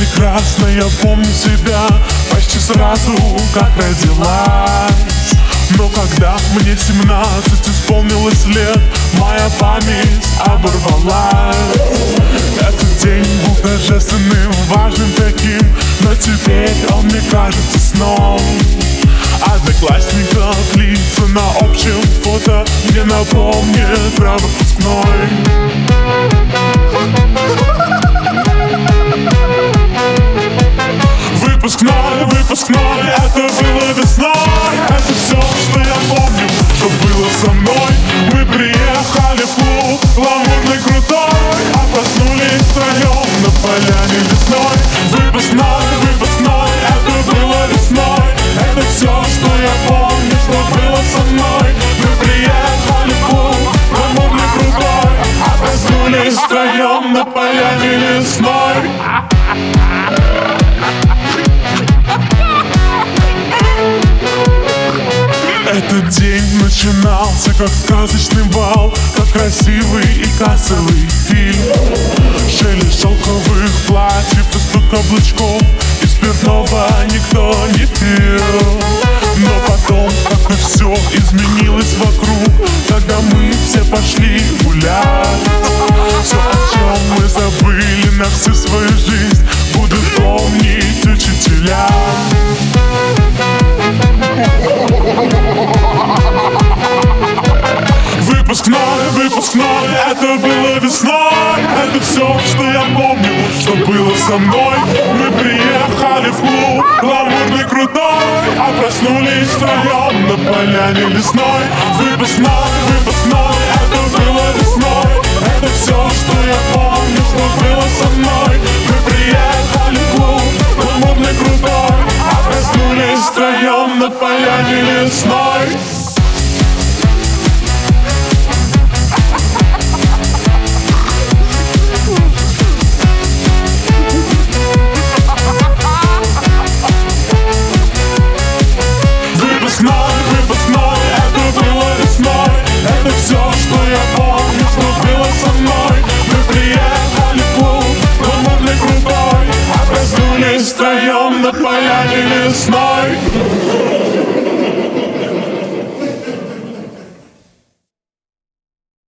прекрасно, я помню себя. Почти сразу, как родилась. Но когда мне семнадцать исполнилось лет Моя память оборвалась. Этот день был торжественным, важным таким Но теперь он мне кажется сном. Одноклассников лица на общем фото Мне напомнит про Выпускной, поляне лесной Этот день начинался как сказочный бал Как красивый и кассовый фильм. Шелест шелковых платьев и стук каблучков И спиртного никто не пил. Но потом, как и все изменилось вокруг всю свою жизнь Будут помнить учителя. Выпускной, выпускной, это было весной. Это все, что я помню, что было со мной. Мы приехали в клуб, гламурный крутой. А проснулись втроем на поляне лесной Выпускной, выпускной, втроем на поляне лесной